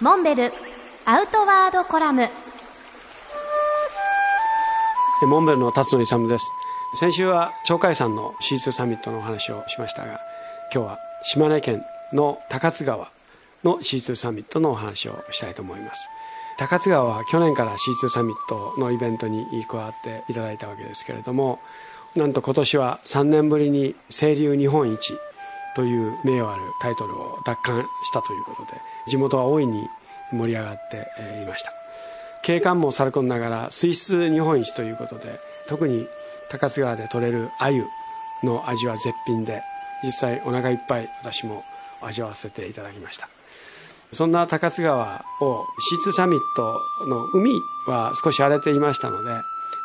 モンベルアウトワードコラム。モンベルの辰野勇です。先週は鳥海山の C2 サミットのお話をしましたが今日は島根県の高津川の C2 サミットのお話をしたいと思います。高津川は去年から C2 サミットのイベントに加わっていただいたわけですけれどもなんと今年は3年ぶりに清流日本一という名誉あるタイトルを奪還したということで地元は大いに盛り上がっていました。景観もさることながら水質日本一ということで特に高津川で取れる鮎の味は絶品で実際お腹いっぱい私も味わわせていただきました。そんな高津川を C2 サミットの海は少し荒れていましたので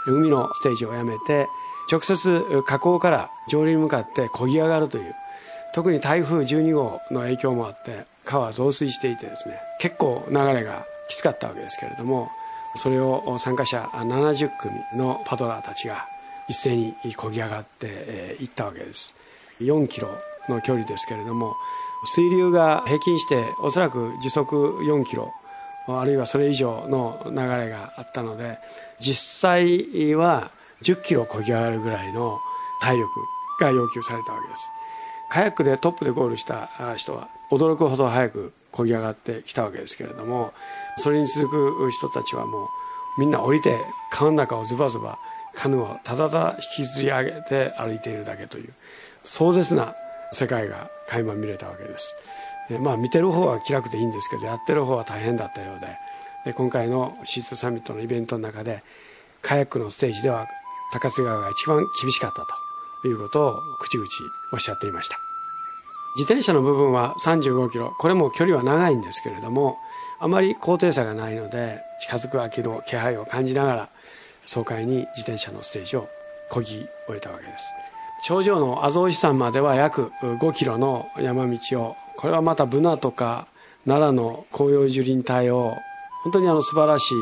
海のステージをやめて直接河口から上流に向かって漕ぎ上がるという特に台風12号の影響もあって川は増水していてですね結構流れがきつかったわけですけれどもそれを参加者70組のパドラーたちが一斉に漕ぎ上がっていったわけです。4キロの距離ですけれども水流が平均しておそらく時速4キロあるいはそれ以上の流れがあったので実際は10キロ漕ぎ上がるぐらいの体力が要求されたわけです。カヤックでトップでゴールした人は驚くほど早く漕ぎ上がってきたわけですけれどもそれに続く人たちはもうみんな降りて川の中をズバズバカヌーをただただ引きずり上げて歩いているだけという壮絶な世界が垣間見れたわけです。まあ見てる方は気楽でいいんですけどやってる方は大変だったようでで今回のシーツサミットのイベントの中でカヤックのステージでは高瀬川が一番厳しかったと。いうことを口々おっしゃっていました。自転車の部分は35キロ、これも距離は長いんですけれども、あまり高低差がないので、近づく秋の気配を感じながら、爽快に自転車のステージを漕ぎ終えたわけです。頂上の阿蔵寺山までは約5キロの山道を、これはまたブナとか奈良の紅葉樹林帯を、本当にあの素晴らしい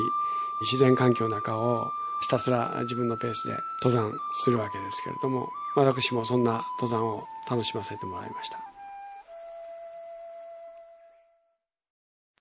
自然環境の中をひたすら自分のペースで登山するわけですけれども私もそんな登山を楽しませてもらいました。